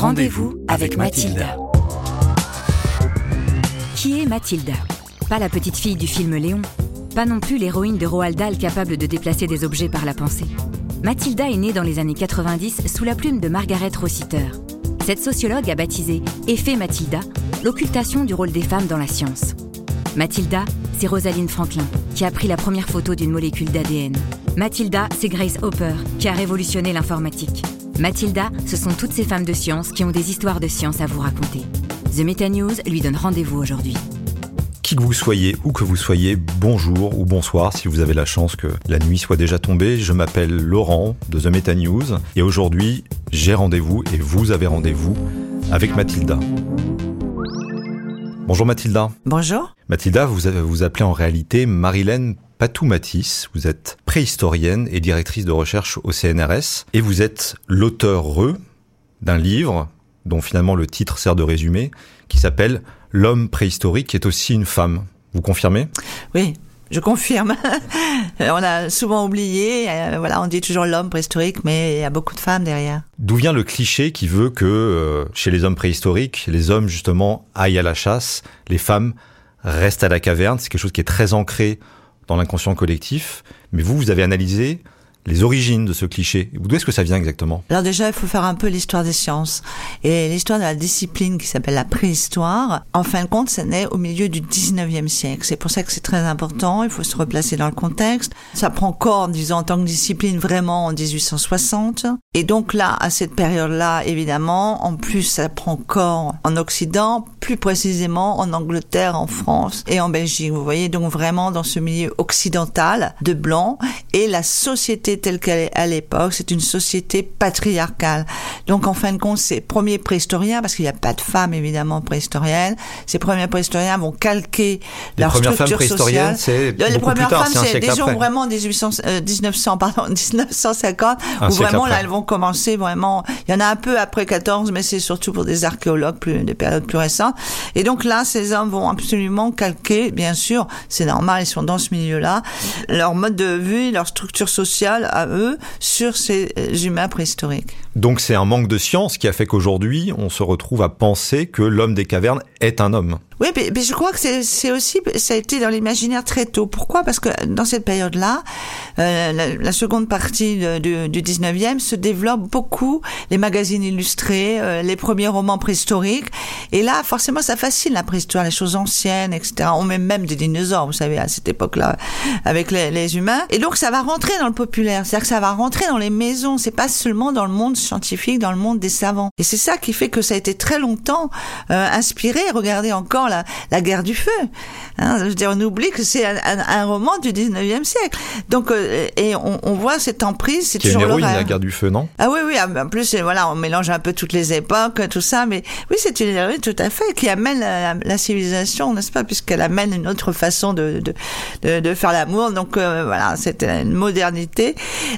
Rendez-vous avec Mathilda. Qui est Mathilda Pas la petite fille du film Léon, pas non plus l'héroïne de Roald Dahl capable de déplacer des objets par la pensée. Mathilda est née dans les années 90 sous la plume de Margaret Rossiter. Cette sociologue a baptisé Effet Mathilda l'occultation du rôle des femmes dans la science. Mathilda, c'est Rosalind Franklin qui a pris la première photo d'une molécule d'ADN. Mathilda, c'est Grace Hopper qui a révolutionné l'informatique. Mathilda, ce sont toutes ces femmes de science qui ont des histoires de science à vous raconter. The Meta News lui donne rendez-vous aujourd'hui. Qui que vous soyez, où que vous soyez, bonjour ou bonsoir si vous avez la chance que la nuit soit déjà tombée. Je m'appelle Laurent de The Meta News et aujourd'hui j'ai rendez-vous et vous avez rendez-vous avec Mathilda. Bonjour Mathilda. Bonjour. Mathilda, vous vous appelez en réalité Marilène Patou-Matisse. Vous êtes préhistorienne et directrice de recherche au CNRS et vous êtes l'auteur d'un livre dont finalement le titre sert de résumé qui s'appelle L'homme préhistorique est aussi une femme. Vous confirmez? Oui, je confirme. on a souvent oublié, euh, voilà, on dit toujours l'homme préhistorique, mais il y a beaucoup de femmes derrière. D'où vient le cliché qui veut que euh, chez les hommes préhistoriques, les hommes justement aillent à la chasse, les femmes restent à la caverne? C'est quelque chose qui est très ancré dans l'inconscient collectif. Mais vous, vous avez analysé les origines de ce cliché. D'où est-ce que ça vient exactement? Alors déjà, il faut faire un peu l'histoire des sciences. Et l'histoire de la discipline qui s'appelle la préhistoire, en fin de compte, ça naît au milieu du 19e siècle. C'est pour ça que c'est très important, il faut se replacer dans le contexte. Ça prend corps, disons, en tant que discipline vraiment en 1860. Et donc là, à cette période-là, évidemment, en plus, ça prend corps en Occident, plus précisément en Angleterre, en France et en Belgique. Vous voyez, donc vraiment dans ce milieu occidental de blancs et la société telle qu'elle est à l'époque, c'est une société patriarcale. Donc en fin de compte, ces premiers préhistoriens, parce qu'il n'y a pas de femmes évidemment préhistoriennes, ces premiers préhistoriens vont calquer les leur structure femmes préhistoriennes, sociale. Les premières femmes, c'est gens vraiment 1800, euh, 1900, pardon, 1950, un où vraiment après. là elles vont commencer vraiment. Il y en a un peu après 14, mais c'est surtout pour des archéologues plus des périodes plus récentes. Et donc là, ces hommes vont absolument calquer, bien sûr, c'est normal, ils sont dans ce milieu-là, leur mode de vie, leur structure sociale à eux sur ces humains préhistoriques. Donc c'est un manque de science qui a fait qu'aujourd'hui, on se retrouve à penser que l'homme des cavernes est un homme. Oui, mais, je crois que c'est aussi, ça a été dans l'imaginaire très tôt. Pourquoi? Parce que dans cette période-là, euh, la, seconde partie du 19e se développe beaucoup les magazines illustrés, euh, les premiers romans préhistoriques. Et là, forcément, ça fascine la préhistoire, les choses anciennes, etc. On met même des dinosaures, vous savez, à cette époque-là, avec les, les, humains. Et donc, ça va rentrer dans le populaire. C'est-à-dire que ça va rentrer dans les maisons. C'est pas seulement dans le monde scientifique, dans le monde des savants. Et c'est ça qui fait que ça a été très longtemps euh, inspiré. Regardez encore la, la guerre du feu. Hein, je veux dire, on oublie que c'est un, un, un, roman du 19e siècle. Donc, euh, et on, on, voit cette emprise, c'est toujours une héroïne, la guerre du feu, non? Ah oui, oui, en plus, voilà, on mélange un peu toutes les époques, tout ça, mais oui, c'est une héroïne tout à fait qui amène la, la civilisation, n'est-ce pas, puisqu'elle amène une autre façon de, de, de, de faire l'amour. Donc, euh, voilà, c'est une modernité.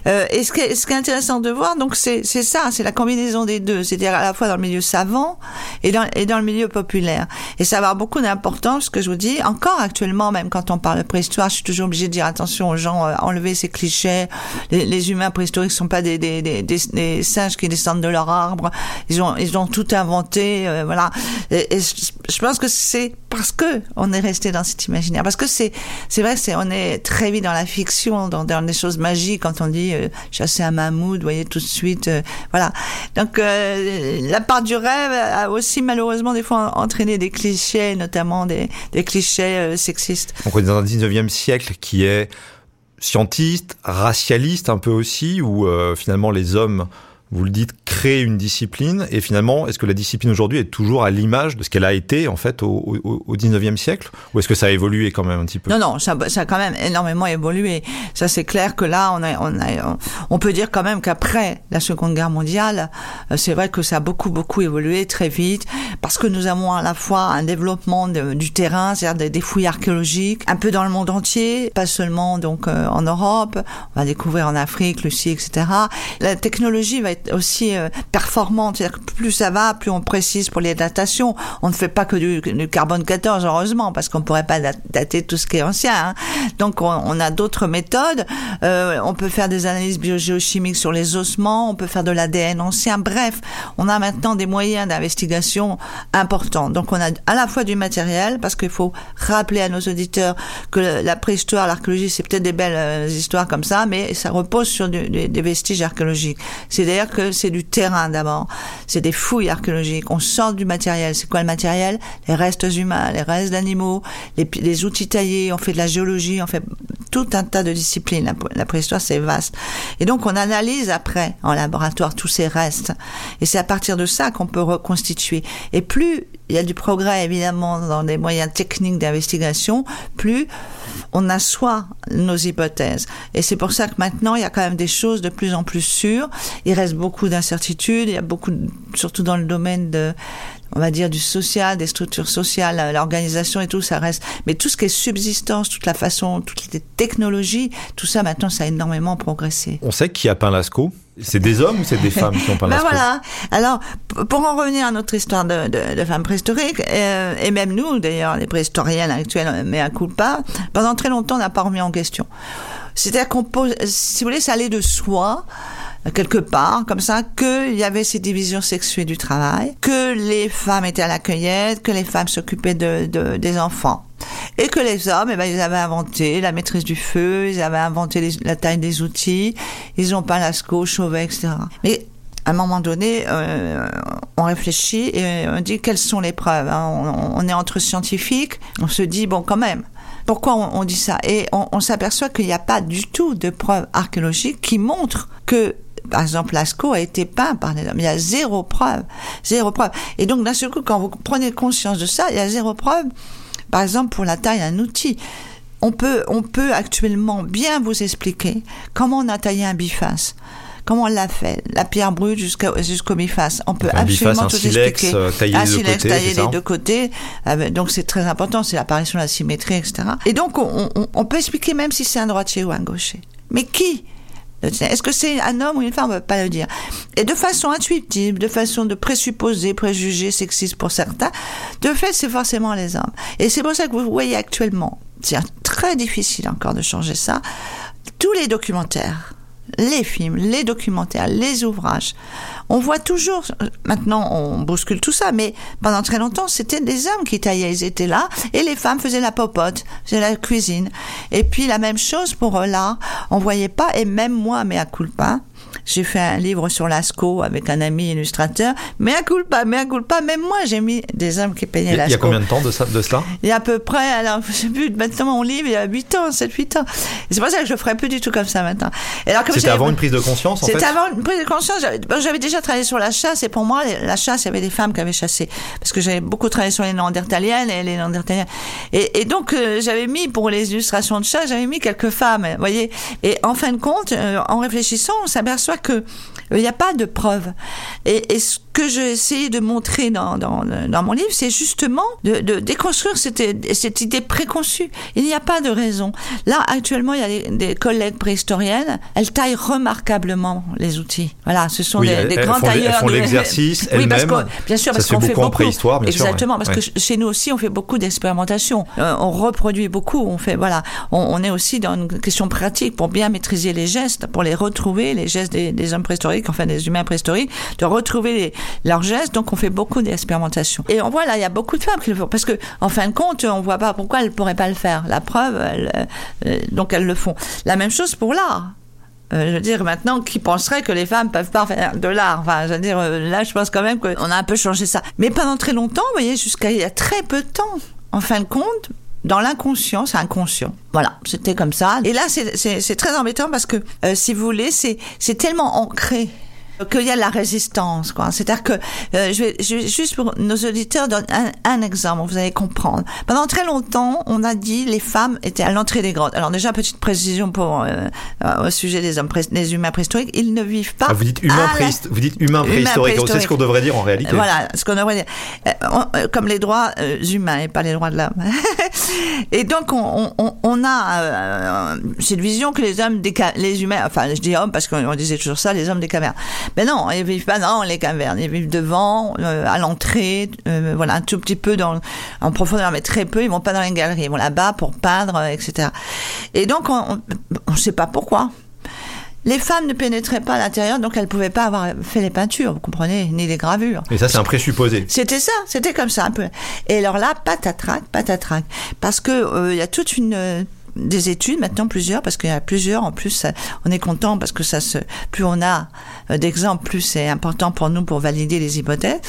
Euh, et ce qui, est, ce qui est intéressant de voir, donc, c'est c'est la combinaison des deux, c'est-à-dire à la fois dans le milieu savant et dans, le milieu populaire. Et ça va avoir beaucoup d'importance, ce que je vous dis, encore actuellement, même quand on parle de préhistoire, je suis toujours obligée de dire attention aux gens, euh, enlever ces clichés. Les, les humains préhistoriques sont pas des, singes qui descendent de leur arbre. Ils ont, ils ont tout inventé, euh, voilà. Je, pense que c'est parce que on est resté dans cet imaginaire, parce que c'est, vrai, c'est, on est très vite dans la fiction, dans, dans des choses magiques quand on dit euh, chasser un mammouth, vous voyez tout de suite, euh, voilà. Donc euh, la part du rêve a aussi malheureusement des fois entraîné des clichés, notamment des, clichés euh, sexistes. Donc on est dans un 19e siècle qui est scientiste, racialiste un peu aussi, où euh, finalement les hommes, vous le dites, créent une discipline. Et finalement, est-ce que la discipline aujourd'hui est toujours à l'image de ce qu'elle a été en fait au, au, au 19e siècle? Ou est-ce que ça a évolué quand même un petit peu? Non, non, ça, ça a quand même énormément évolué. Ça c'est clair que là, on, a, on, a, on peut dire quand même qu'après la Seconde Guerre mondiale, euh, c'est vrai que ça a beaucoup, beaucoup évolué très vite, parce que nous avons à la fois un développement du terrain, c'est-à-dire des, fouilles archéologiques, un peu dans le monde entier, pas seulement donc euh, en Europe, on va découvrir en Afrique, Lucie, etc. La technologie va être aussi euh, performante. C'est-à-dire que plus ça va, plus on précise pour les datations. On ne fait pas que du, carbone 14, heureusement, parce qu'on pourrait pas dater tout ce qui est ancien. Hein. Donc on, a d'autres méthodes. Euh, on peut faire des analyses biogéochimiques sur les ossements, on peut faire de l'ADN ancien. Bref, on a maintenant des moyens d'investigation importants. Donc on a à la fois du matériel, parce qu'il faut rappeler à nos auditeurs que la préhistoire, l'archéologie, c'est peut-être des belles euh, histoires comme ça, mais ça repose sur des vestiges archéologiques. C'est-à-dire que c'est du terrain d'abord, c'est des fouilles archéologiques. On sort du matériel. C'est quoi le matériel? Les restes humains, les restes d'animaux, les, outils taillés. On fait de la géologie, on fait tout un tas de disciplines. La, la préhistoire, c'est vaste. Et donc on analyse après en laboratoire tous ces restes. Et c'est à partir de ça qu'on peut reconstituer. Et plus il y a du progrès évidemment dans des moyens techniques d'investigation, plus on assoit nos hypothèses. Et c'est pour ça que maintenant, il y a quand même des choses de plus en plus sûres. Il reste beaucoup d'incertitudes. Il y a beaucoup, surtout dans le domaine de, on va dire, du social, des structures sociales, l'organisation et tout, ça reste. Mais tout ce qui est subsistance, toute la façon, toutes les technologies, tout ça, maintenant, ça a énormément progressé. On sait qui a peint Lascaux c'est des hommes ou c'est des femmes qui ont peint ben voilà. Alors, pour en revenir à notre histoire de, de, femmes préhistoriques, euh, et même nous, d'ailleurs, les préhistoriennes actuelles, mais à coup pas, pendant très longtemps, on n'a pas remis en question. C'est-à-dire qu'on pose, si vous voulez, ça allait de soi quelque part, comme ça, qu'il y avait ces divisions sexuées du travail, que les femmes étaient à la cueillette, que les femmes s'occupaient de, de, des enfants. Et que les hommes, eh ben, ils avaient inventé la maîtrise du feu, ils avaient inventé la taille des outils, ils ont pas lasco, chauvet, etc. Mais à un moment donné, euh, on réfléchit et on dit quelles sont les preuves. Hein? On, est entre scientifiques, on se dit bon quand même. Pourquoi on, dit ça? Et on, on s'aperçoit qu'il n'y a pas du tout de preuves archéologiques qui montrent que par exemple, Lascaux a été peint par des hommes. Il y a zéro preuve. Zéro preuve. Et donc, d'un seul coup, quand vous prenez conscience de ça, il y a zéro preuve. Par exemple, pour la taille d'un outil. On peut, on peut actuellement bien vous expliquer comment on a taillé un biface comment on l'a fait, la pierre brute jusqu'au jusqu'au biface. On peut absolument tout expliquer. Euh, taillé un silex taillé les deux côtés. Euh, donc c'est très important, c'est l'apparition de la symétrie, etc. Et donc on, on, on peut expliquer même si c'est un droitier ou un gaucher. Mais qui est-ce que c'est un homme ou une femme? On ne pas le dire. Et de façon intuitive, de façon de présupposer, préjuger, sexiste pour certains, de fait, c'est forcément les hommes. Et c'est pour ça que vous voyez actuellement, c'est très difficile encore de changer ça, tous les documentaires les films, les documentaires, les ouvrages. On voit toujours, maintenant on bouscule tout ça, mais pendant très longtemps c'était des hommes qui taillaient, ils étaient là, et les femmes faisaient la popote, faisaient la cuisine. Et puis la même chose pour là, on voyait pas, et même moi, mais à culpa, j'ai fait un livre sur Lascaux avec un ami illustrateur. Mais à culpa, mais à culpa, même moi, j'ai mis des hommes qui peignaient Lascaux. Il y a combien de temps de, ça, de cela? Il y a à peu près, alors, je sais plus, maintenant mon livre, il y a 8 ans, 7, 8 ans. C'est pour ça que je ferai plus du tout comme ça maintenant. C'était avant une prise de conscience, en fait? C'était avant une prise de conscience. J'avais déjà travaillé sur la chasse, et pour moi, la chasse, il y avait des femmes qui avaient chassé. Parce que j'avais beaucoup travaillé sur les Néandertaliennes et les Néandertaliens. Et, et donc, euh, j'avais mis, pour les illustrations de chasse, j'avais mis quelques femmes, vous voyez. Et en fin de compte, euh, en réfléchissant, on s'aperçoit que il n'y a pas de preuves. Et, et ce que j'ai essayé de montrer dans, dans, dans mon livre, c'est justement de, de, déconstruire cette, cette idée préconçue. Il n'y a pas de raison. Là, actuellement, il y a des, des collègues préhistoriennes, elles taillent remarquablement les outils. Voilà, ce sont des, des grands tailleurs. Elles font l'exercice oui, que, bien sûr, parce qu'on fait beaucoup. En préhistoire, bien exactement, parce que chez nous aussi, on fait beaucoup d'expérimentation. Euh, on reproduit beaucoup. On fait, voilà, on, on, est aussi dans une question pratique pour bien maîtriser les gestes, pour les retrouver, les gestes des, hommes préhistoriques, enfin des humains préhistoriques, de retrouver les, leurs gestes. Donc, on fait beaucoup d'expérimentation. Et on voit là, il y a beaucoup de femmes qui le font parce que, en fin de compte, on voit pas pourquoi elles pourraient pas le faire. La preuve, euh, donc elles le font. La même chose pour l'art. Euh, je veux dire, maintenant, qui penserait que les femmes peuvent pas faire de l'art? Enfin, je veux dire, euh, là, je pense quand même qu'on a un peu changé ça. Mais pendant très longtemps, vous voyez, jusqu'à il y a très peu de temps, en fin de compte, dans l'inconscient, c'est inconscient. Voilà, c'était comme ça. Et là, c'est très embêtant parce que, si vous voulez, c'est tellement ancré qu'il y a la résistance. Quoi. C'est-à-dire que, euh, je, vais, je, vais, juste pour nos auditeurs donner un, exemple, vous allez comprendre. Pendant très longtemps, on a dit les femmes étaient à l'entrée des grottes. Alors déjà, petite précision pour euh, au sujet des hommes, des humains préhistoriques, ils ne vivent pas. Ah, vous dites humains préhistoriques. Vous dites humains préhistoriques. C'est ce qu'on devrait dire en réalité. Voilà, ce qu'on devrait dire. Euh, comme les droits humains et pas les droits de l'homme. et donc, on, on, on a cette vision que les hommes, des, les humains, enfin, je dis hommes parce qu'on disait toujours ça, les hommes des cavernes Mais non, ils vivent pas dans les cavernes. Ils vivent devant, euh, à l'entrée, euh, voilà, un tout petit peu dans, en profondeur, mais très peu. Ils vont pas dans les galeries. Ils vont là-bas pour peindre, euh, etc. Et donc, on ne sait pas pourquoi. Les femmes ne pénétraient pas à l'intérieur, donc elles ne pouvaient pas avoir fait les peintures, vous comprenez, ni les gravures. Et ça, c'est un présupposé. C'était ça, c'était comme ça un peu. Et alors là, patatrac, patatrac, parce que il y a toute une des études maintenant plusieurs parce qu'il y a plusieurs en plus on est content parce que ça se plus on a euh, d'exemples plus c'est important pour nous pour valider les hypothèses.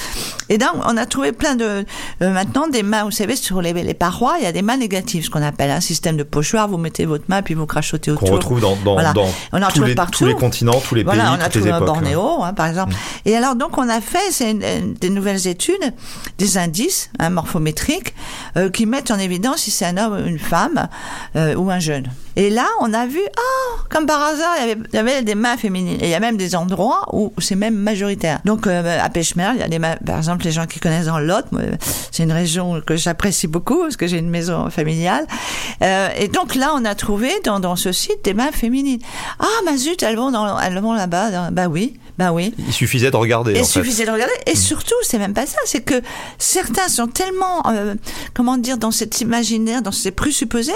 Et donc on a trouvé plein de euh, maintenant des mains vous savez sur les, les, parois il y a des mains négatives ce qu'on appelle un système de pochoir vous mettez votre main puis vous crachotez autour. qu'on retrouve dans, dans, dans on en tous, les, partout. tous les continents tous les pays voilà, on a toutes les époques Bornéo hein, par exemple. Mm. et alors donc on a fait des nouvelles études des indices hein, morphométriques euh, qui mettent en évidence si c'est un homme ou une femme euh, ou un jeune. Et là, on a vu, oh, comme par hasard, il y, avait, il y avait des mains féminines. Et il y a même des endroits où c'est même majoritaire. Donc, euh, à Pêchemer, il y a des mains, par exemple, les gens qui connaissent dans Lot, c'est une région que j'apprécie beaucoup parce que j'ai une maison familiale. Euh, et donc là, on a trouvé dans, dans ce site des mains féminines. Ah, ma zut, elles vont, vont là-bas. Bah oui. Bah oui. Il suffisait de regarder. Il suffisait de regarder. Et surtout, c'est même pas ça. C'est que certains sont tellement, euh, comment dire, dans cet imaginaire, dans ces présupposés,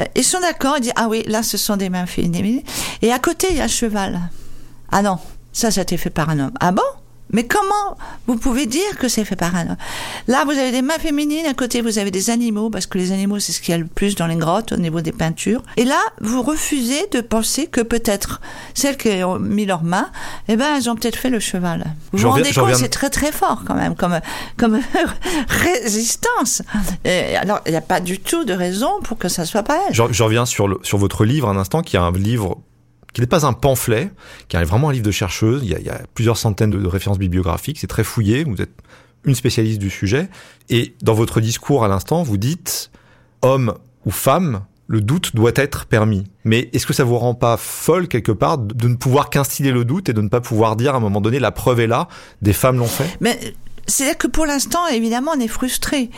euh, ils sont d'accord. Ils disent ah oui, là, ce sont des mains féminines. Et à côté, il y a un cheval. Ah non, ça, ça a été fait par un homme. Ah bon? Mais comment vous pouvez dire que c'est fait par un homme? Là, vous avez des mains féminines, à côté, vous avez des animaux, parce que les animaux, c'est ce qu'il y a le plus dans les grottes au niveau des peintures. Et là, vous refusez de penser que peut-être celles qui ont mis leurs mains, eh ben, elles ont peut-être fait le cheval. Vous vous rendez compte, c'est très très fort quand même, comme, comme résistance. Et alors, il n'y a pas du tout de raison pour que ça soit pas elle. Je, je reviens sur, le, sur votre livre un instant, qui est un livre qui n'est pas un pamphlet, qui est vraiment un livre de chercheuse. Il y a, plusieurs centaines de, références bibliographiques. C'est très fouillé. Vous êtes une spécialiste du sujet. Et dans votre discours à l'instant, vous dites homme ou femme, le doute doit être permis. Mais est-ce que ça vous rend pas folle quelque part de ne pouvoir qu'instiller le doute et de ne pas pouvoir dire à un moment donné la preuve est là, des femmes l'ont fait? Mais c'est-à-dire que pour l'instant, évidemment, on est frustré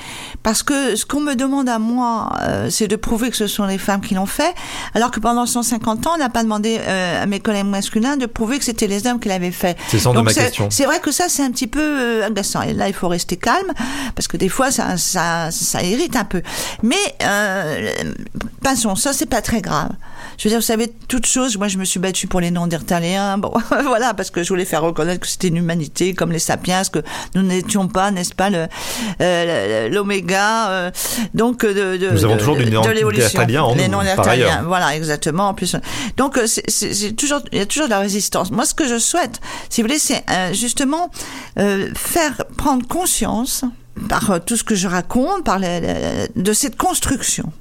parce que ce qu'on me demande à moi, euh, c'est de prouver que ce sont les femmes qui l'ont fait, alors que pendant 150 ans, on n'a pas demandé euh, à mes collègues masculins de prouver que c'était les hommes qui l'avaient fait. C'est sans de ma question. C'est vrai que ça, c'est un petit peu euh, agaçant. Et là, il faut rester calme parce que des fois, ça, ça, ça irrite un peu. Mais euh, passons, ça, c'est pas très grave. Je veux dire, vous savez, toute chose. Moi, je me suis battue pour les noms d'Irtaliens. Bon, voilà, parce que je voulais faire reconnaître que c'était une humanité comme les sapiens, que nous n'étions pas, n'est-ce pas, euh, l'oméga. Euh, donc de, de, nous avons toujours de, de l'évolution. Les noms d'Irtaliens. Voilà, exactement. En plus, donc euh, c'est toujours, il y a toujours de la résistance. Moi, ce que je souhaite, si vous voulez, c'est justement faire prendre conscience par tout ce que je raconte, par de cette construction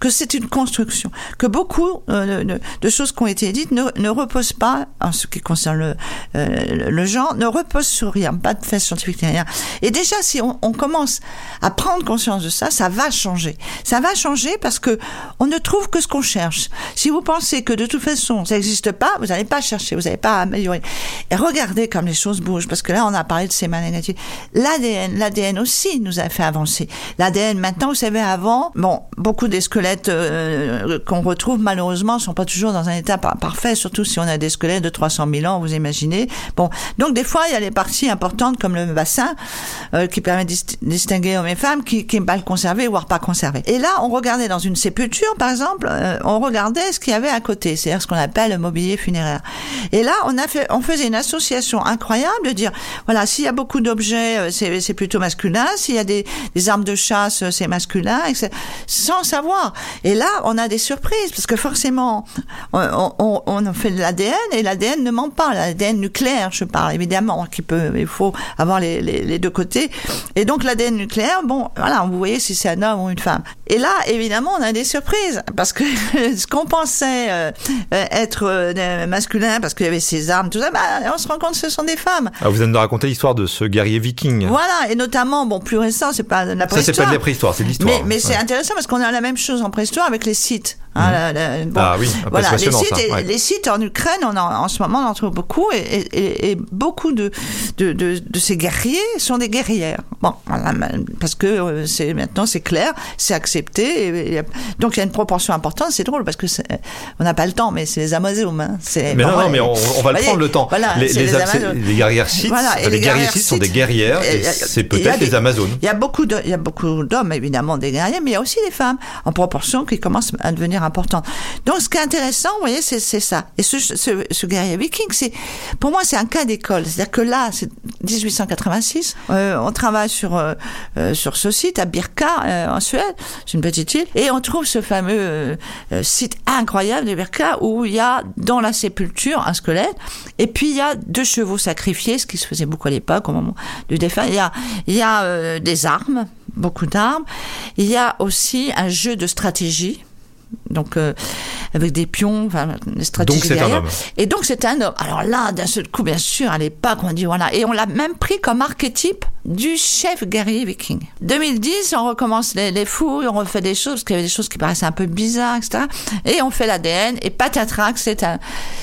que c'est une construction, que beaucoup euh, de, choses qui ont été dites ne, ne, reposent pas, en ce qui concerne le, euh, le genre, ne reposent sur rien, pas de fait scientifique rien. Et déjà, si on, commence à prendre conscience de ça, ça va changer. Ça va changer parce que on ne trouve que ce qu'on cherche. Si vous pensez que de toute façon ça n'existe pas, vous n'allez pas chercher, vous n'allez pas améliorer. Et regardez comme les choses bougent, parce que là on a parlé de ces négatives. L'ADN, l'ADN aussi nous a fait avancer. L'ADN maintenant, vous savez, avant, bon, beaucoup des squelettes euh, qu'on retrouve malheureusement sont pas toujours dans un état parfait, surtout si on a des squelettes de 300 000 ans, vous imaginez. Bon, donc des fois il y a les parties importantes comme le bassin euh, qui permet de distinguer hommes et femmes qui, qui est mal conservé voire pas conservé. Et là, on regardait dans une sépulture, par exemple, euh, on regardait ce qu'il y avait à côté, c'est-à-dire ce qu'on appelle le mobilier funéraire. Et là, on a fait, on faisait une association incroyable de dire, voilà, s'il y a beaucoup d'objets, c'est plutôt masculin, s'il y a des, des armes de chasse, c'est masculin, etc. sans savoir et là, on a des surprises parce que forcément, on, on, on fait de l'ADN et l'ADN ne ment pas. L'ADN nucléaire, je parle évidemment, qui peut, il faut avoir les, les, les deux côtés. Et donc l'ADN nucléaire, bon, voilà, vous voyez si c'est un homme ou une femme. Et là, évidemment, on a des surprises parce que ce qu'on pensait euh, être euh, masculin parce qu'il y avait ses armes, tout ça, bah, on se rend compte que ce sont des femmes. Ah, vous venez de raconter l'histoire de ce guerrier viking. Voilà, et notamment, bon, plus récent, c'est pas de la préhistoire. Ça, c'est pas de la préhistoire, c'est l'histoire. Mais, mais c'est intéressant parce qu'on a la même chose en préhistoire avec les sites. Hein, la- la- bon, Ah oui, voilà, les sites, ça, et- ouais. les sites en Ukraine, on en, en ce moment, on en trouve beaucoup, et, et- et- et beaucoup de, de, de, de ces guerriers sont des guerrières. Bon, parce que euh, c'est maintenant c'est clair, c'est accepté, et- donc il y a une proportion importante. C'est drôle parce que on n'a pas le temps, mais c'est les Amazones. Hein, Mais bon, non, non, mais on, on va le prendre le temps. Voilà, les, les, les Amazones. guerrières sites, Voilà, les, guerriers sites sont des guerrières, et c'est peut-être des- les Amazones. Il y a beaucoup de, il y a beaucoup d'hommes évidemment des guerriers, mais il y a aussi des femmes en proportion qui commencent à devenir importantes. Donc ce qui est intéressant, vous voyez, c'est ça. Et ce, guerrier viking, c'est pour moi c'est un cas d'école. C'est-à-dire que là, c'est 1886, euh, on travaille sur euh, euh, sur ce site à Birka en Suède, c'est une petite île, et on trouve ce fameux site incroyable de Birka où il y a dans la sépulture un squelette, et puis il y a deux chevaux sacrifiés, ce qui se faisait beaucoup à l'époque au moment du défunt. Il y a il y a des armes, beaucoup d'armes. Il y a aussi un jeu de stratégie. Donc euh, avec des pions, enfin des stratégies Donc c'est un derrière. homme. Et donc c'est un homme. Alors là, d'un seul coup, bien sûr, à l'époque, on dit voilà. Et on l'a même pris comme archétype du chef guerrier viking. 2010, on recommence les, les fouilles, on refait des choses, parce qu'il y avait des choses qui paraissaient un peu bizarres, etc. Et on fait l'ADN, et patatrac, c'est un,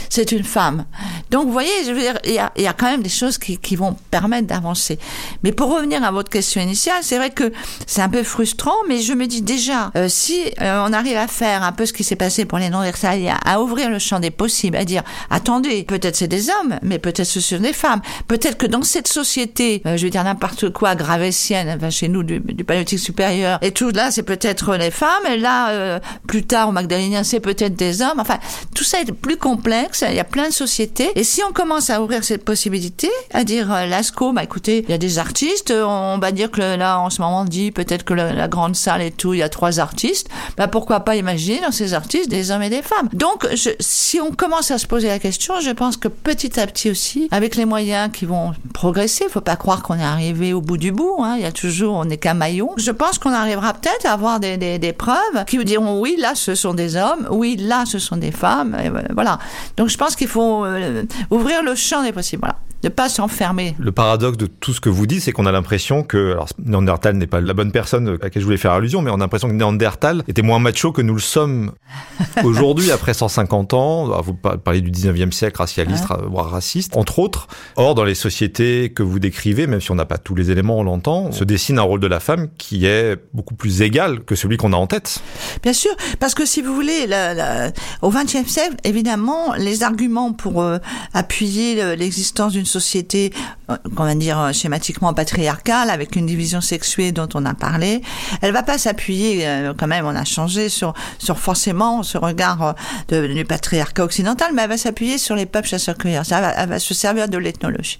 c'est une femme. Donc vous voyez, je veux dire, il y a, il y a quand même des choses qui, qui vont permettre d'avancer. Mais pour revenir à votre question initiale, c'est vrai que c'est un peu frustrant, mais je me dis déjà, euh, si euh, on arrive à faire un peu ce qui s'est passé pour les non-versaliens, à ouvrir le champ des possibles, à dire, attendez, peut-être c'est des hommes, mais peut-être ce sont des femmes. Peut-être que dans cette société, euh, je veux dire n'importe quoi, gravétienne, enfin chez nous du, du paléolithique supérieur, et tout là, c'est peut-être les femmes, et là, euh, plus tard au Magdalénien, c'est peut-être des hommes. Enfin, tout ça est plus complexe, il y a plein de sociétés, et si on commence à ouvrir cette possibilité, à dire, euh, l'ASCO, bah écoutez, il y a des artistes, on va dire que là, en ce moment, on dit peut-être que la, la grande salle et tout, il y a trois artistes, bah pourquoi pas imaginer dans ces artistes des hommes et des femmes. Donc, si on commence à se poser la question, je pense que petit à petit aussi, avec les moyens qui vont progresser, faut pas croire qu'on est arrivé au bout du bout, hein, il y a toujours, on n'est qu'un maillon. Je pense qu'on arrivera peut-être à avoir des, des, des preuves qui vous diront oui, là, ce sont des hommes, oui, là, ce sont des femmes, voilà. Donc, je pense qu'il faut euh, ouvrir le champ des possibles, voilà. De pas s'enfermer. Le paradoxe de tout ce que vous dites, c'est qu'on a l'impression que, alors Néandertal n'est pas la bonne personne à laquelle je voulais faire allusion, mais on a l'impression que Néandertal était moins macho que nous le sommes aujourd'hui, après 150 ans. Alors, Vous parlez du 19e siècle, racialiste, voire raciste, entre autres. Or, dans les sociétés que vous décrivez, même si on n'a pas tous les éléments, on l'entend, se dessine un rôle de la femme qui est beaucoup plus égal que celui qu'on a en tête. Bien sûr, parce que si vous voulez, la, la, au XXe siècle, évidemment, les arguments pour euh, appuyer l'existence d'une société, euh, qu'on va dire schématiquement patriarcale, avec une division sexuée dont on a parlé, elle va pas s'appuyer, euh, quand même, on a changé sur, sur forcément ce regard euh, du patriarcat occidental, mais elle va s'appuyer sur les peuples chasseurs-cueilleurs. Elle va, se servir de l'ethnologie.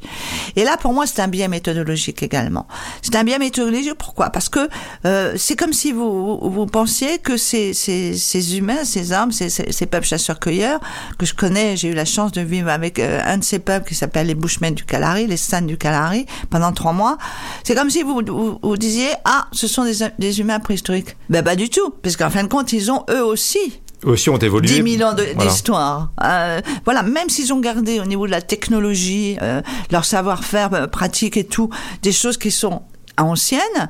Et là, pour moi, c'est un biais méthodologique également. C'est un biais méthodologique. Pourquoi? Parce que euh, c'est comme si vous, vous, pensiez que ces, ces, humains, ces hommes, ces, peuples chasseurs-cueilleurs, que je connais, j'ai eu la chance de vivre avec euh, un de ces peuples qui s'appelle les Du Kalahari, les San du Kalahari, pendant trois mois. C'est comme si vous, vous, vous, disiez, ah, ce sont des, des humains préhistoriques. Ben, pas du tout. Parce qu'en fin de compte, ils ont eux aussi aussi ont évolué. 10 000 ans d'histoire. Voilà. Euh, voilà, même s'ils ont gardé au niveau de la technologie, euh, leur savoir-faire euh, pratique et tout, des choses qui sont anciennes,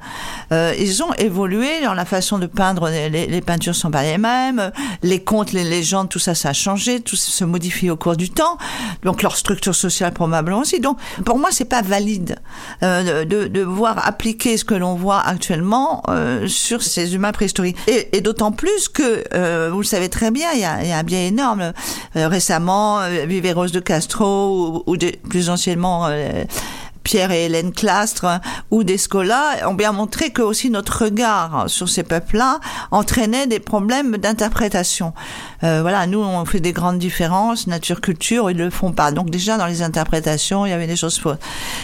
euh, ils ont évolué dans la façon de peindre. Les, les, peintures sont pas les mêmes, les contes, les légendes, tout ça, ça a changé, tout se modifie au cours du temps. Donc leur structure sociale probablement aussi. Donc pour moi, c'est pas valide euh, de, de voir appliquer ce que l'on voit actuellement euh, sur ces humains préhistoriques. Et, et d'autant plus que euh, vous le savez très bien, il y a, y a un biais énorme. Euh, récemment, Viveros de Castro ou, ou plus anciennement. Pierre et Hélène Clastre ou Descola ont bien montré que aussi notre regard sur ces peuples-là entraînait des problèmes d'interprétation. Euh, voilà, nous on fait des grandes différences, nature-culture, ils le font pas. Donc déjà dans les interprétations, il y avait des choses fausses.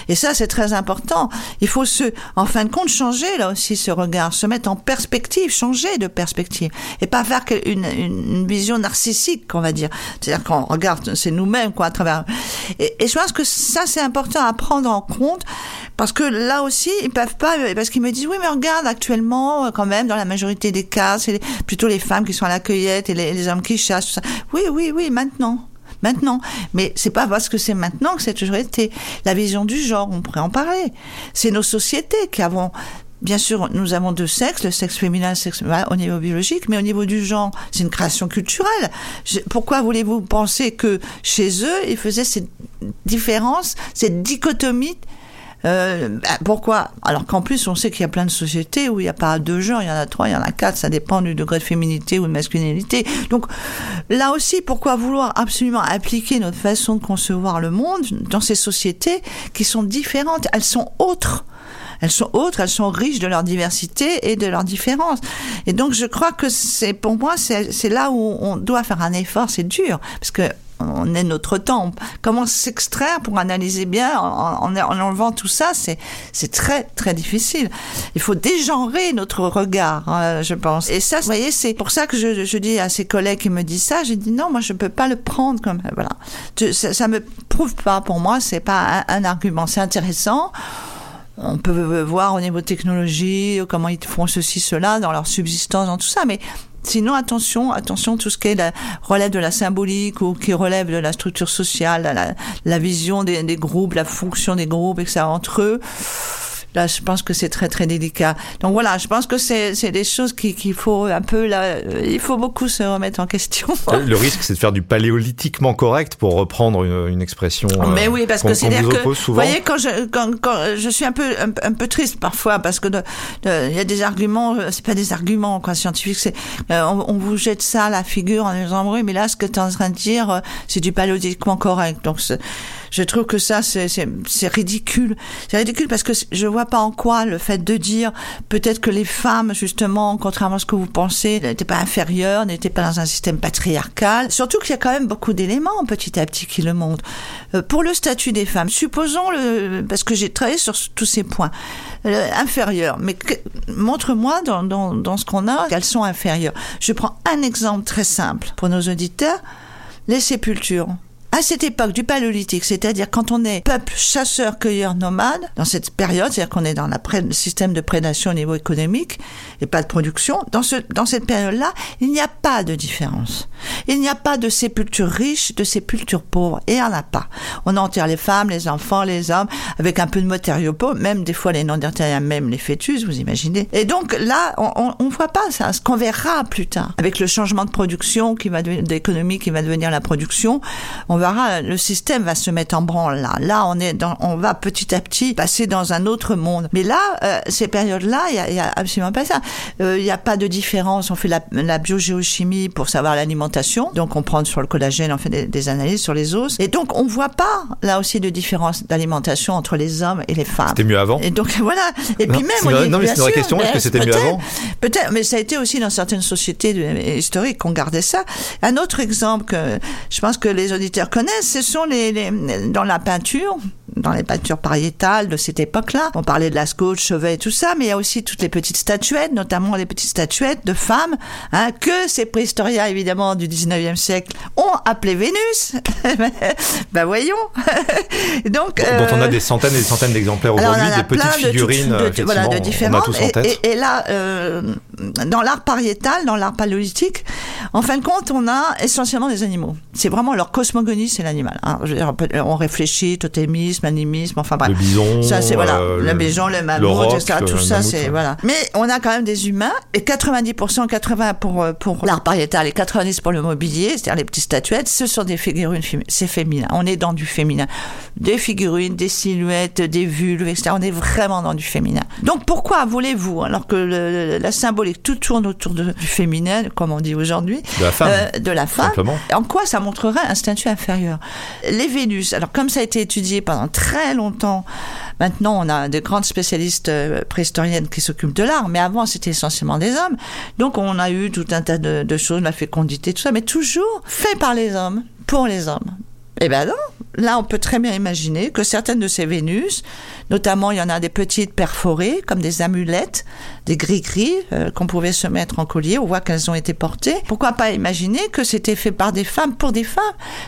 Et ça c'est très important. Il faut se, en fin de compte, changer là aussi ce regard, se mettre en perspective, changer de perspective, et pas faire une, une vision narcissique, on va dire. C'est-à-dire qu'on regarde, c'est nous-mêmes quoi à travers. Et, et je pense que ça c'est important à prendre en compte parce que là aussi ils peuvent pas parce qu'ils me disent oui mais regarde actuellement quand même dans la majorité des cas c'est plutôt les femmes qui sont à la cueillette et les, les hommes qui chassent tout ça. oui oui oui maintenant maintenant. Mais c'est pas parce que c'est maintenant que c'est toujours été. La vision du genre, on pourrait en parler. C'est nos sociétés qui avons Bien sûr, nous avons deux sexes, le sexe féminin, le sexe voilà, au niveau biologique, mais au niveau du genre, c'est une création culturelle. Pourquoi voulez-vous penser que chez eux, ils faisaient cette différence, cette dichotomie euh, bah, pourquoi? Alors qu'en plus, on sait qu'il y a plein de sociétés où il n'y a pas deux genres, il y en a trois, il y en a quatre, ça dépend du degré de féminité ou de masculinité. Donc là aussi, pourquoi vouloir absolument appliquer notre façon de concevoir le monde dans ces sociétés qui sont différentes? Elles sont autres. Elles sont autres, elles sont riches de leur diversité et de leur différence. Et donc, je crois que c'est, pour moi, c'est là où on doit faire un effort. C'est dur parce que on est notre temps. Comment s'extraire pour analyser bien en, en, en enlevant tout ça C'est très très difficile. Il faut dégenrer notre regard, hein, je pense. Et ça, vous voyez, c'est pour ça que je, je dis à ces collègues qui me disent ça, j'ai dit non, moi je peux pas le prendre comme voilà. Ça, ça me prouve pas pour moi, c'est pas un argument. C'est intéressant. On peut voir au niveau technologie comment ils font ceci, cela dans leur subsistance, dans tout ça, mais sinon attention, attention tout ce qui est la, relève de la symbolique ou qui relève de la structure sociale, la, la vision des, des groupes, la fonction des groupes, et que ça entre eux. Là, je pense que c'est très très délicat. Donc voilà, je pense que c'est c'est des choses qui- qu'il faut un peu là, euh, il faut beaucoup se remettre en question. Le risque, c'est de faire du paléolithiquement correct pour reprendre une, une expression. euh, Mais oui, parce que c'est dire que, vous voyez, quand je, quand, quand je suis un peu, un, un peu triste parfois, parce que il y a des arguments, euh, c'est pas des arguments, quoi, scientifiques, c'est, euh, on, on vous jette ça à la figure en disant, oui, mais là, ce que tu es en train de dire, euh, c'est du paléolithiquement correct. Donc, je trouve que ça, c'est, ridicule. C'est ridicule parce que je vois pas en quoi le fait de dire, peut-être que les femmes, justement, contrairement à ce que vous pensez, n'étaient pas inférieures, n'étaient pas dans un système patriarcal. Surtout qu'il y a quand même beaucoup d'éléments, petit à petit, qui le montrent. Euh, pour le statut des femmes, supposons le, parce que j'ai travaillé sur tous ces points, euh, inférieurs. Mais montre-moi dans, dans, dans ce qu'on a qu'elles sont inférieures. Je prends un exemple très simple pour nos auditeurs les sépultures. À cette époque du paléolithique, c'est-à-dire quand on est peuple chasseur, cueilleur, nomade, dans cette période, c'est-à-dire qu'on est dans le système de prédation au niveau économique et pas de production, dans, ce, dans cette période-là, il n'y a pas de différence. Il n'y a pas de sépulture riche, de sépulture pauvre, et il n'y en a pas. On enterre les femmes, les enfants, les hommes, avec un peu de matériaux pauvres, même des fois les non-dertériens, même les fœtus, vous imaginez. Et donc là, on ne voit pas ça, ce qu'on verra plus tard. Avec le changement de production qui va devenir, d'économie qui va devenir la production, on verra, le système va se mettre en branle là. Là, on est dans, on va petit à petit passer dans un autre monde. Mais là, euh, ces périodes-là, il y a, y a absolument pas ça. Euh, Il n'y a pas de différence. On fait la, la biogéochimie pour savoir l'alimentation. Donc, on prend sur le collagène, on fait des, des analyses sur les os. Et donc, on voit pas là aussi de différence d'alimentation entre les hommes et les femmes. C'était mieux avant. Et donc voilà. Et Non, puis même, y- non, mais c'est une vraie question. Est-ce que c'était mieux avant Peut-être, mais ça a été aussi dans certaines sociétés de- historiques qu'on gardait ça. Un autre exemple que je pense que les auditeurs connaissent, ce sont les, les dans la peinture, dans les peintures pariétales de cette époque-là. On parlait de Lascaux, de Chauvet et tout ça, mais il y a aussi toutes les petites statuettes, notamment les petites statuettes de femmes, hein, que ces préhistoriens évidemment du 19e siècle ont appelé Vénus. ben voyons. Donc dont on a euh, des centaines et des centaines d'exemplaires aujourd'hui, des petites de figurines, de- effectivement, voilà, de on a différentes. tous en Et- tête. Et, et là, euh, dans l'art pariétal, dans l'art paléolithique, en fin de compte, on a essentiellement des animaux. C'est vraiment leur cosmogonie, c'est l'animal. hein. On réfléchit, totémisme, animisme, enfin bref. Le bison, Ça, c'est voilà. euh, le le- bison, le le mammouth, etc. Tout le ça, c'est voilà. Mais on a quand même des humains et 90%, 80 pour euh, pour l'art pariétal et 90% pour le mobilier, c'est-à-dire les petites statuettes. Ce sont des figurines, c'est féminin. On est dans du féminin. Des figurines, des silhouettes, des vulves, etc. On est vraiment dans du féminin. Donc pourquoi voulez-vous, alors que le- la symbolique tout tourne autour de- du féminin, comme on dit aujourd'hui, De la femme, euh, de la femme, en quoi ça montrerait un statut Les Vénus, alors comme ça a été étudié pendant très longtemps, maintenant on a de grandes spécialistes euh, préhistoriennes qui s'occupent de l'art, mais avant c'était essentiellement des hommes. Donc on a eu tout un tas de choses, la fécondité, tout ça, mais toujours fait par les hommes, pour les hommes. Eh ben non, là on peut très bien imaginer que certaines de ces Vénus, notamment il y en a des petites perforées comme des amulettes, des gris-gris euh, qu'on pouvait se mettre en collier, on voit qu'elles ont été portées. Pourquoi pas imaginer que c'était fait par des femmes pour des femmes,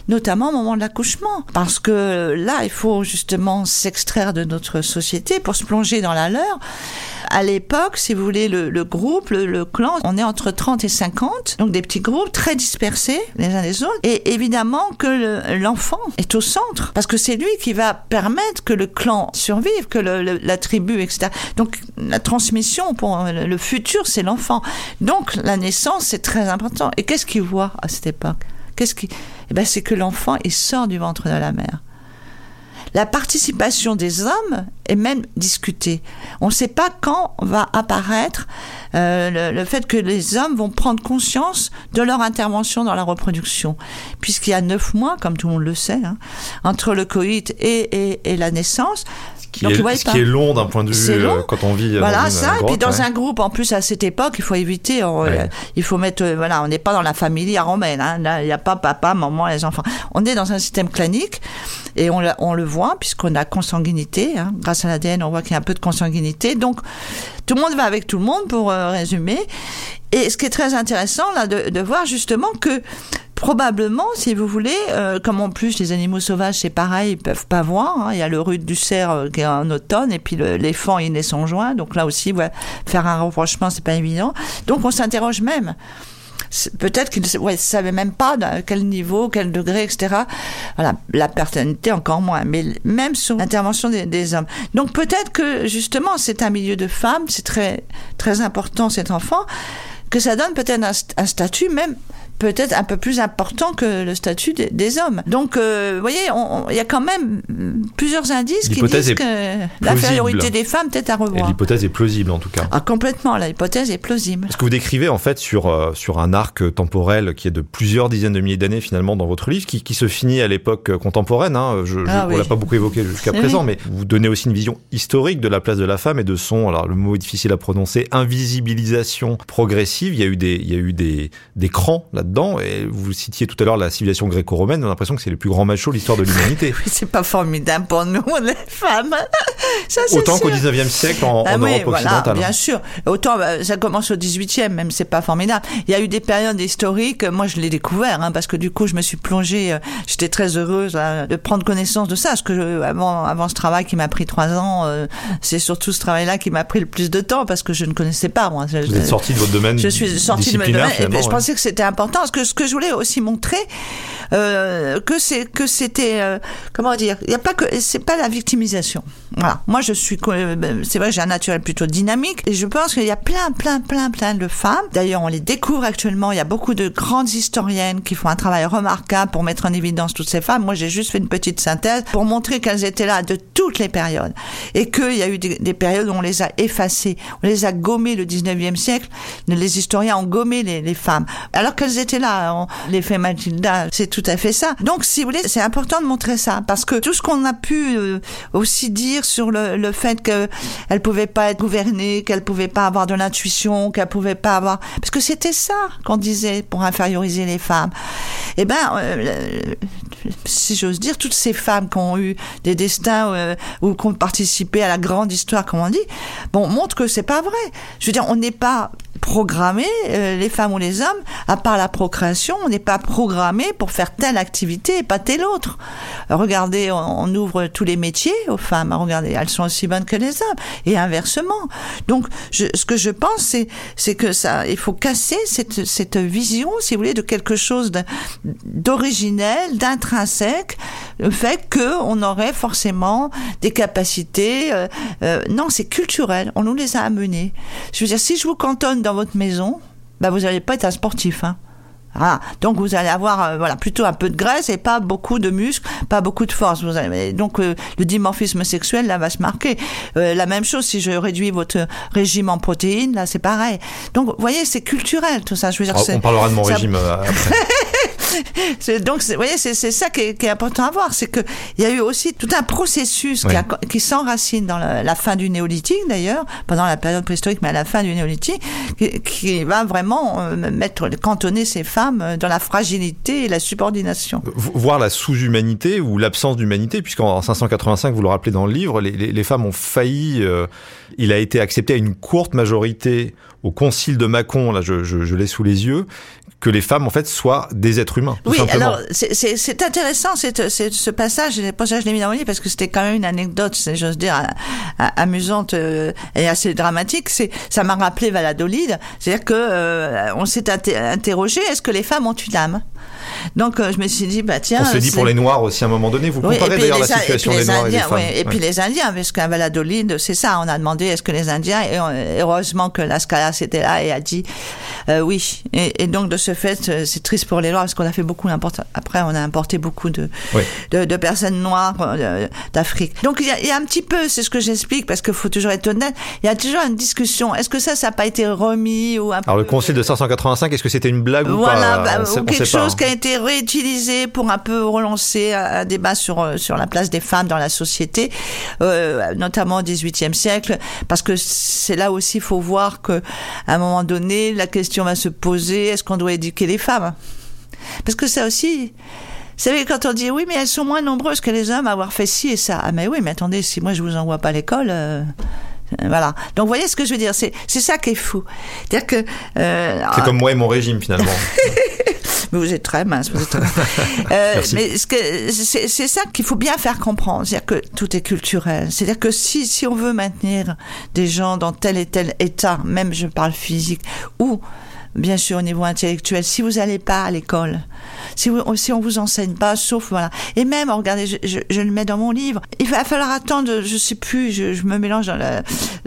notamment au moment de l'accouchement? Parce que là il faut justement s'extraire de notre société pour se plonger dans la leur. À l'époque, si vous voulez, le, le groupe, le, le, clan, on est entre 30 et 50, donc des petits groupes très dispersés les uns les autres. Et évidemment que l'enfant est au centre, parce que c'est lui qui va permettre que le clan survive, que la tribu, etc. Donc la transmission pour le futur, c'est l'enfant. Donc la naissance, c'est très important. Et qu'est-ce qu'il voit à cette époque? Qu'est-ce qui eh ben, c'est que l'enfant il sort du ventre de la mère. La participation des hommes est même discutée. On ne sait pas quand va apparaître euh, le, fait que les hommes vont prendre conscience de leur intervention dans la reproduction, puisqu'il y a neuf mois, comme tout le monde le sait, hein, entre le coït et, et la naissance qui, est, ce qui est long d'un point de vue euh, quand on vit. Voilà ça. et puis dans un groupe, en plus à cette époque, il faut éviter. Il faut mettre. Euh, voilà, on n'est pas dans la famille romaine. Hein, là, il n'y a pas papa, maman, les enfants. On est dans un système clanique et on, on le voit puisqu'on a consanguinité. Hein, grâce à l'ADN, on voit qu'il y a un peu de consanguinité. Donc tout le monde va avec tout le monde pour euh, résumer. Et ce qui est très intéressant là de, voir justement que probablement, si vous voulez, euh, comme en plus les animaux sauvages c'est pareil, ils peuvent pas voir. Hein. Il y a le rude du cerf euh, qui est en automne et puis l'éléphant il naît en juin. Donc là aussi, faire un rapprochement c'est pas évident. Donc on s'interroge même. Peut-être qu'ils ne savaient même pas à quel niveau, quel degré, etc. Voilà, la paternité encore moins, mais même sur l'intervention des, hommes. Donc peut-être que justement c'est un milieu de femmes, c'est très très important cet enfant, que ça donne peut-être un statut même peut-être un peu plus important que le statut des, hommes. Donc, euh, vous voyez, il y a quand même plusieurs indices qui disent que l'infériorité des femmes peut-être à revoir. L'hypothèse est plausible en tout cas. Ah, complètement, l'hypothèse est plausible. Ce que vous décrivez en fait sur, euh, sur un arc temporel qui est de plusieurs dizaines de milliers d'années finalement dans votre livre, qui, qui se finit à l'époque contemporaine. Hein. Je, ah on l'a pas beaucoup évoqué jusqu'à présent, mais vous donnez aussi une vision historique de la place de la femme et de son, alors le mot est difficile à prononcer, invisibilisation progressive. Il y a eu des, il y a eu des, des crans là Et vous citiez tout à l'heure la civilisation gréco-romaine. On a l'impression que c'est le plus grand macho de l'histoire de l'humanité. oui, c'est pas formidable pour nous, les femmes. Ça, Autant qu'au 19e siècle en, ah Europe voilà, Bien sûr. Autant, bah, ça commence au 18e, même, c'est pas formidable. Il y a eu des périodes historiques. Moi, je l'ai découvert, hein, parce que du coup, je me suis plongée. Euh, j'étais très heureuse de prendre connaissance de ça. Parce que avant, avant ce travail qui m'a pris trois ans, euh, c'est surtout ce travail-là qui m'a pris le plus de temps, parce que je ne connaissais pas, moi. Vous êtes sortie de votre domaine. Je suis sortie de mon domaine. Et je pensais que c'était important. Parce que ce que je voulais aussi montrer, euh, que c'est que c'était euh, comment dire, il y a pas que c'est pas la victimisation. Voilà. Moi, je suis, euh, ben, c'est vrai, j'ai un naturel plutôt dynamique et je pense qu'il y a plein, plein, plein, plein de femmes. D'ailleurs, on les découvre actuellement. Il y a beaucoup de grandes historiennes qui font un travail remarquable pour mettre en évidence toutes ces femmes. Moi, j'ai juste fait une petite synthèse pour montrer qu'elles étaient là de toutes les périodes et qu'il y a eu des, périodes où on les a effacées, on les a gommées le 19e siècle. Les historiens ont gommé les, femmes alors qu'elles étaient là. L'effet Matilda, c'est tout à fait ça. Donc, si vous voulez, c'est important de montrer ça parce que tout ce qu'on a pu euh, aussi dire sur le, fait qu'elle pouvait pas être gouvernée, qu'elle pouvait pas avoir de l'intuition, qu'elle pouvait pas avoir, parce que c'était ça qu'on disait pour inférioriser les femmes. Eh ben, euh, si j'ose dire, toutes ces femmes qui ont eu des destins euh, ou qui ont participé à la grande histoire, comme on dit, bon, montre que c'est pas vrai. Je veux dire, on n'est pas programmé, euh, les femmes ou les hommes, à part la procréation, on n'est pas programmé pour faire telle activité et pas telle autre. Regardez, on, ouvre tous les métiers aux femmes. Regardez, elles sont aussi bonnes que les hommes et inversement. Donc, ce que je pense, c'est c'est que ça, il faut casser cette cette vision, si vous voulez, de quelque chose d'originel, d'intrinsèque, le fait que on aurait forcément des capacités. Euh, euh, non, c'est culturel. On nous les a amenées. Je veux dire, si je vous cantonne dans votre maison, bah vous n'allez pas être un sportif. Hein. Ah, donc vous allez avoir euh, voilà plutôt un peu de graisse et pas beaucoup de muscles, pas beaucoup de force. Vous allez, donc euh, le dimorphisme sexuel là va se marquer. Euh, la même chose si je réduis votre régime en protéines, là c'est pareil. Donc vous voyez c'est culturel tout ça. Je veux dire, on parlera de mon régime après. donc, vous voyez, c'est ça qui est, qui est, important à voir, c'est que il y a eu aussi tout un processus qui, qui s'enracine dans la, la, fin du néolithique d'ailleurs, pendant la période préhistorique, mais à la fin du néolithique, qui, qui va vraiment euh, mettre cantonner ces femmes dans la fragilité et la subordination. Voir la sous-humanité ou l'absence d'humanité, puisqu'en 585, vous le rappelez dans le livre, les, les, les femmes ont failli. Euh, il a été accepté à une courte majorité au concile de Mâcon, là je, je, je l'ai sous les yeux, que les femmes en fait soient des êtres être humain. Tout oui, simplement. alors c'est intéressant c'est ce passage. Pour ça, je l'ai mis dans mon livre parce que c'était quand même une anecdote, j'ose dire, amusante euh, et assez dramatique. C'est ça m'a rappelé Valladolid, c'est-à-dire que euh, on s'est interrogé est-ce que les femmes ont une âme? Donc euh, je me suis dit, bah tiens. On s'est dit pour les Noirs aussi à un moment donné, vous comparez d'ailleurs la situation des Noirs et des femmes. et puis les Indiens, parce qu'à Valladolid, c'est ça, on a demandé est-ce que les Indiens, et heureusement que la Scala c'était là et a dit euh, oui. Et, donc de ce fait, euh, c'est triste pour les Noirs parce qu'on a fait beaucoup. Après, on a importé beaucoup de, de, personnes noires d'Afrique. Donc il y, a, il y, a, un petit peu, c'est ce que j'explique parce qu'il faut toujours être honnête, il y a toujours une discussion. Est-ce que ça, ça n'a pas été remis ou un Alors le concile de 585, est-ce que c'était une blague ou pas? bah, ou quelque chose qui a été réutilisé pour un peu relancer un débat sur, euh, sur la place des femmes dans la société, euh, notamment au XVIIIe siècle, parce que c'est là aussi, il faut voir que à un moment donné, la question va se poser est-ce qu'on doit éduquer les femmes? Parce que ça aussi. Vous savez, quand on dit oui, mais elles sont moins nombreuses que les hommes à avoir fait ci et ça. Ah, mais oui, mais attendez, si moi je vous envoie pas à l'école, euh, voilà. Donc, vous voyez ce que je veux dire C'est c'est ça qui est fou. C'est-à-dire que euh, c'est comme moi et mon régime finalement. mais vous êtes très mince. Vous êtes très... euh, mais c'est ça qu'il faut bien faire comprendre. C'est-à-dire que tout est culturel. C'est-à-dire que si si on veut maintenir des gens dans tel et tel état, même je parle physique, ou bien sûr au niveau intellectuel, si vous n'allez pas à l'école, si, vous, si on vous enseigne pas, sauf voilà. Et même, regardez, je, je, je, le mets dans mon livre, il va falloir attendre, je sais plus, je, je me mélange dans la,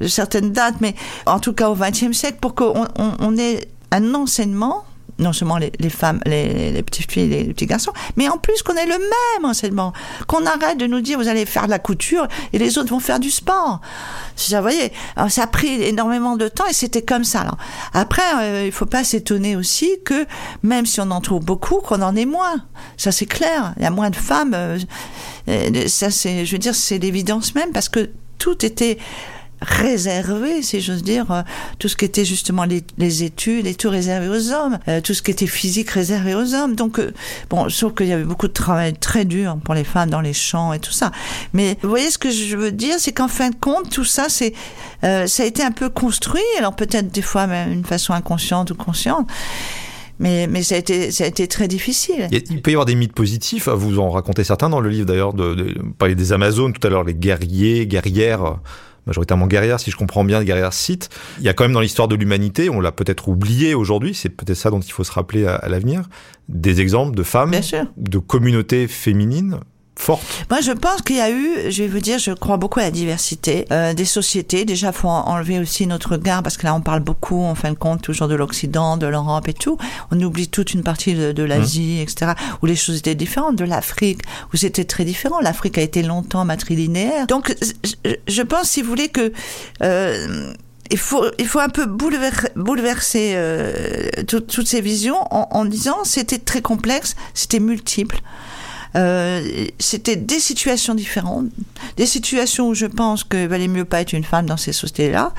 certaines dates, mais en tout cas au XXe siècle, pour qu'on on, on ait un enseignement non seulement les, les femmes, les, les, petites filles, les, les, petits garçons, mais en plus qu'on ait le même enseignement, qu'on arrête de nous dire vous allez faire de la couture et les autres vont faire du sport. Vous voyez, ça a pris énormément de temps et c'était comme ça. Alors. Après, euh, il faut pas s'étonner aussi que même si on en trouve beaucoup, qu'on en ait moins. Ça c'est clair. Il y a moins de femmes. Euh, ça c'est, je veux dire, c'est l'évidence même parce que tout était réservé, si j'ose dire, euh, tout ce qui était justement les, les, études et tout réservé aux hommes, euh, tout ce qui était physique réservé aux hommes. Donc, euh, bon, sauf qu'il y avait beaucoup de travail très dur pour les femmes dans les champs et tout ça. Mais vous voyez ce que je veux dire, c'est qu'en fin de compte, tout ça, c'est, ça a été un peu construit, alors peut-être des fois même d'une façon inconsciente ou consciente. Mais, mais ça, a été, ça a été très difficile. Il peut y avoir des mythes positifs, vous en racontez certains dans le livre d'ailleurs, de, de, des Amazones tout à l'heure, les guerriers, guerrières majoritairement guerrières, si je comprends bien, guerrières scythes. Il y a quand même dans l'histoire de l'humanité, on l'a peut-être oublié aujourd'hui, c'est peut-être ça dont il faut se rappeler à, à l'avenir, des exemples de femmes, de communautés féminines forte Moi, je pense qu'il y a eu, je vais vous dire, je crois beaucoup à la diversité euh, des sociétés. Déjà, faut enlever aussi notre regard parce que là, on parle beaucoup, en fin de compte, toujours de l'Occident, de l'Europe et tout. On oublie toute une partie de, de l'Asie, mmh. etc., où les choses étaient différentes. De l'Afrique, où c'était très différent. L'Afrique a été longtemps matrilinéaire. Donc, je pense, si vous voulez, que euh, il faut, il faut un peu bouleverser, bouleverser euh, toutes ces visions en, en disant c'était très complexe, c'était multiple. Euh, c'était des situations différentes, des situations où je pense que valait mieux pas être une femme dans ces sociétés-là.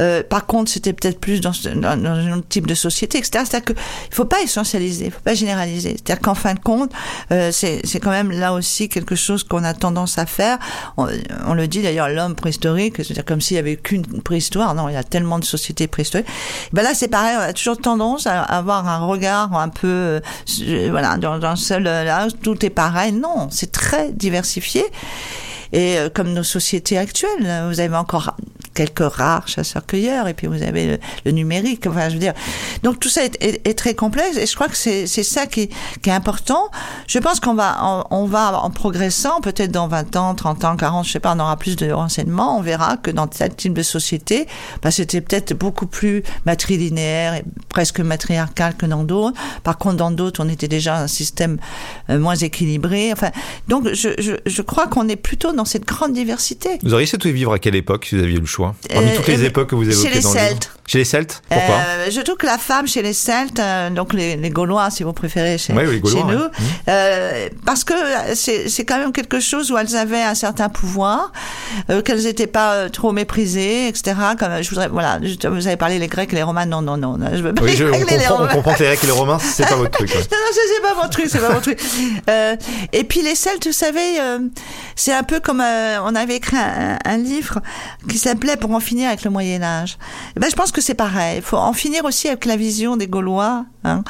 Euh, par contre, c'était peut-être plus dans, dans, dans, un autre type de société, etc. C'est-à-dire qu'il faut pas essentialiser, il faut pas généraliser. C'est-à-dire qu'en fin de compte, euh, c'est quand même là aussi quelque chose qu'on a tendance à faire. On, on le dit d'ailleurs, l'homme préhistorique, c'est-à-dire comme s'il y avait qu'une préhistoire. Non, il y a tellement de sociétés préhistoriques. Ben là, c'est pareil, on a toujours tendance à avoir un regard un peu, euh, voilà, dans un seul, là, tout est pareil. Non, c'est très diversifié. Et euh, comme nos sociétés actuelles, vous avez encore quelques rares chasseurs-cueilleurs, et puis vous avez le, numérique. Enfin, je veux dire, donc tout ça est, est, est très complexe, et je crois que c'est ça qui, qui, est important. Je pense qu'on va, on, va en progressant, peut-être dans 20 ans, 30 ans, 40, je sais pas, on aura plus de renseignements, on verra que dans tel type de société, bah, c'était peut-être beaucoup plus matrilinéaire et presque matriarcal que dans d'autres. Par contre, dans d'autres, on était déjà un système euh, moins équilibré. Enfin, donc je, je, je crois qu'on est plutôt dans cette grande diversité. Vous auriez souhaité vivre à quelle époque si vous aviez eu le choix? Parmi euh, toutes les époques que vous évoquez chez les dans Celtes. Chez les Celtes Pourquoi euh, Je trouve que la femme chez les Celtes, euh, donc les, les, Gaulois si vous préférez chez, oui, oui, Gaulois, chez nous, ouais. euh, parce que c'est quand même quelque chose où elles avaient un certain pouvoir, euh, qu'elles n'étaient pas euh, trop méprisées, etc. Comme je voudrais, voilà, je, vous avez parlé les Grecs et les Romains, non, non, non, je veux pas oui, je, on, comprend, on, comprend, que les Grecs et les Romains, c'est pas votre truc. Ouais. non, non, c'est pas mon truc, c'est pas mon truc. et puis les Celtes, vous savez, c'est un peu comme on avait écrit un, un livre qui s'appelait Pour en finir avec le Moyen Âge. Et ben, je pense que que c'est pareil. Il faut en finir aussi avec la vision des Gaulois. Hein.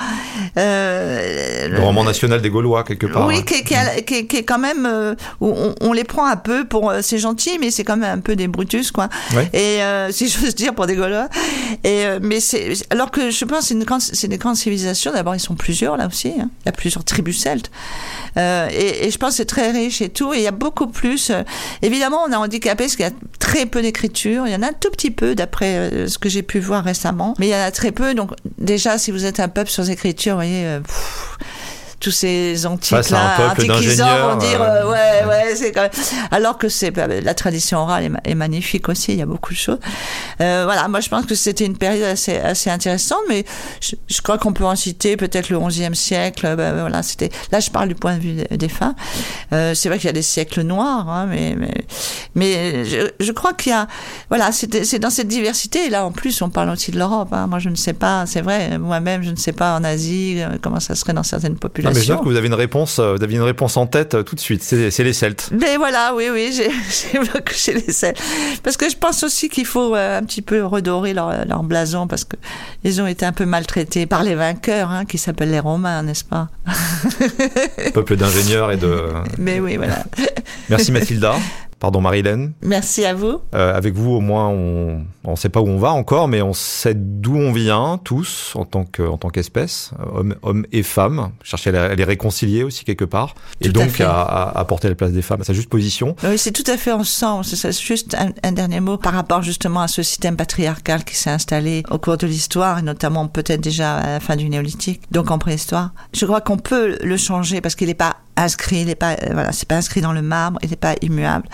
Euh, le, roman national des Gaulois, quelque part. Oui, qui, qui, qui, qui est quand même... Euh, on, on, les prend un peu pour... Euh, c'est gentil, mais c'est quand même un peu des Brutus, quoi. Ouais. Et euh, si j'ose dire, pour des Gaulois. Et, mais c'est... Alors que je pense que c'est des grandes civilisations. D'abord, ils sont plusieurs, là aussi. Hein. Il y a plusieurs tribus celtes. Et, et, je pense que c'est très riche et tout. Et il y a beaucoup plus. Évidemment, on a handicapé parce qu'il y a très peu d'écriture. Il y en a un tout petit peu d'après euh, ce que j'ai pu voir récemment. Mais il y en a très peu. Donc déjà, si vous êtes un peuple sans écriture, vous voyez... Euh, tous ces antiques là, antiquisants vont dire euh, euh, ouais ouais. c'est quand même... alors que c'est bah, la tradition orale est, est, magnifique aussi il y a beaucoup de choses. Euh, voilà moi je pense que c'était une période assez assez intéressante mais je, je crois qu'on peut en citer peut-être le 11e siècle bah, voilà c'était là je parle du point de vue des, des femmes. Euh, c'est vrai qu'il y a des siècles noirs hein, mais mais mais je, je crois qu'il y a voilà c'est c'est dans cette diversité et là en plus on parle aussi de l'Europe hein. moi je ne sais pas c'est vrai moi-même je ne sais pas en Asie euh, comment ça serait dans certaines populations mais je que vous avez une réponse, euh, vous avez une réponse en tête euh, tout de suite. C'est les Celtes. Mais voilà, oui, oui, j'ai chez les Celtes. Parce que je pense aussi qu'il faut euh, un petit peu redorer leur, leur, blason parce que ils ont été un peu maltraités par les vainqueurs, hein, qui s'appellent les Romains, n'est-ce pas? Peuple d'ingénieurs et de. Mais oui, voilà. Merci Mathilda. Pardon Marilène. Merci à vous. Euh, avec vous, au moins, on ne sait pas où on va encore, mais on sait d'où on vient, tous, en tant que, en tant qu'espèce, hommes, hommes et femmes. Chercher à, les réconcilier aussi quelque part, tout et donc à, à, à, porter la place des femmes à sa juste position. Oui, c'est tout à fait ensemble. C'est juste un, un, dernier mot par rapport justement à ce système patriarcal qui s'est installé au cours de l'histoire, et notamment peut-être déjà à la fin du néolithique, donc en préhistoire. Je crois qu'on peut le changer parce qu'il n'est pas inscrit, il n'est pas, voilà, c'est pas inscrit dans le marbre, il n'est pas immuable.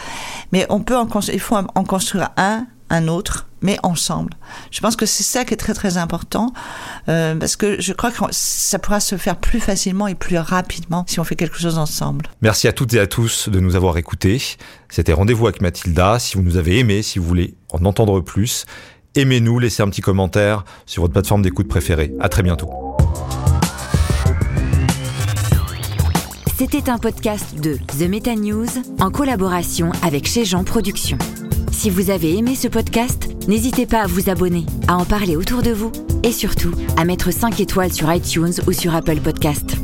Mais on peut en il faut en construire un, un autre, mais ensemble. Je pense que c'est ça qui est très très important, euh, parce que je crois que ça pourra se faire plus facilement et plus rapidement si on fait quelque chose ensemble. Merci à toutes et à tous de nous avoir écoutés. C'était Rendez-vous avec Mathilda. Si vous nous avez aimés, si vous voulez en entendre plus, aimez-nous, laissez un petit commentaire sur votre plateforme d'écoute préférée. À très bientôt. C'était un podcast de The Meta News en collaboration avec Chez Jean Productions. Si vous avez aimé ce podcast, n'hésitez pas à vous abonner, à en parler autour de vous et surtout à mettre 5 étoiles sur iTunes ou sur Apple Podcast.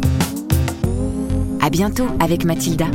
À bientôt avec Mathilda.